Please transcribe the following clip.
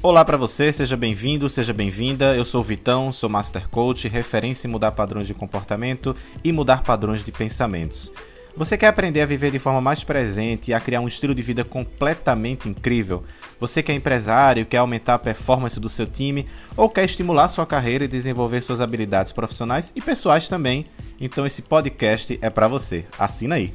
Olá para você, seja bem-vindo, seja bem-vinda. Eu sou o Vitão, sou Master Coach, referência em mudar padrões de comportamento e mudar padrões de pensamentos. Você quer aprender a viver de forma mais presente e a criar um estilo de vida completamente incrível? Você que é empresário, quer aumentar a performance do seu time ou quer estimular sua carreira e desenvolver suas habilidades profissionais e pessoais também? Então esse podcast é para você. Assina aí.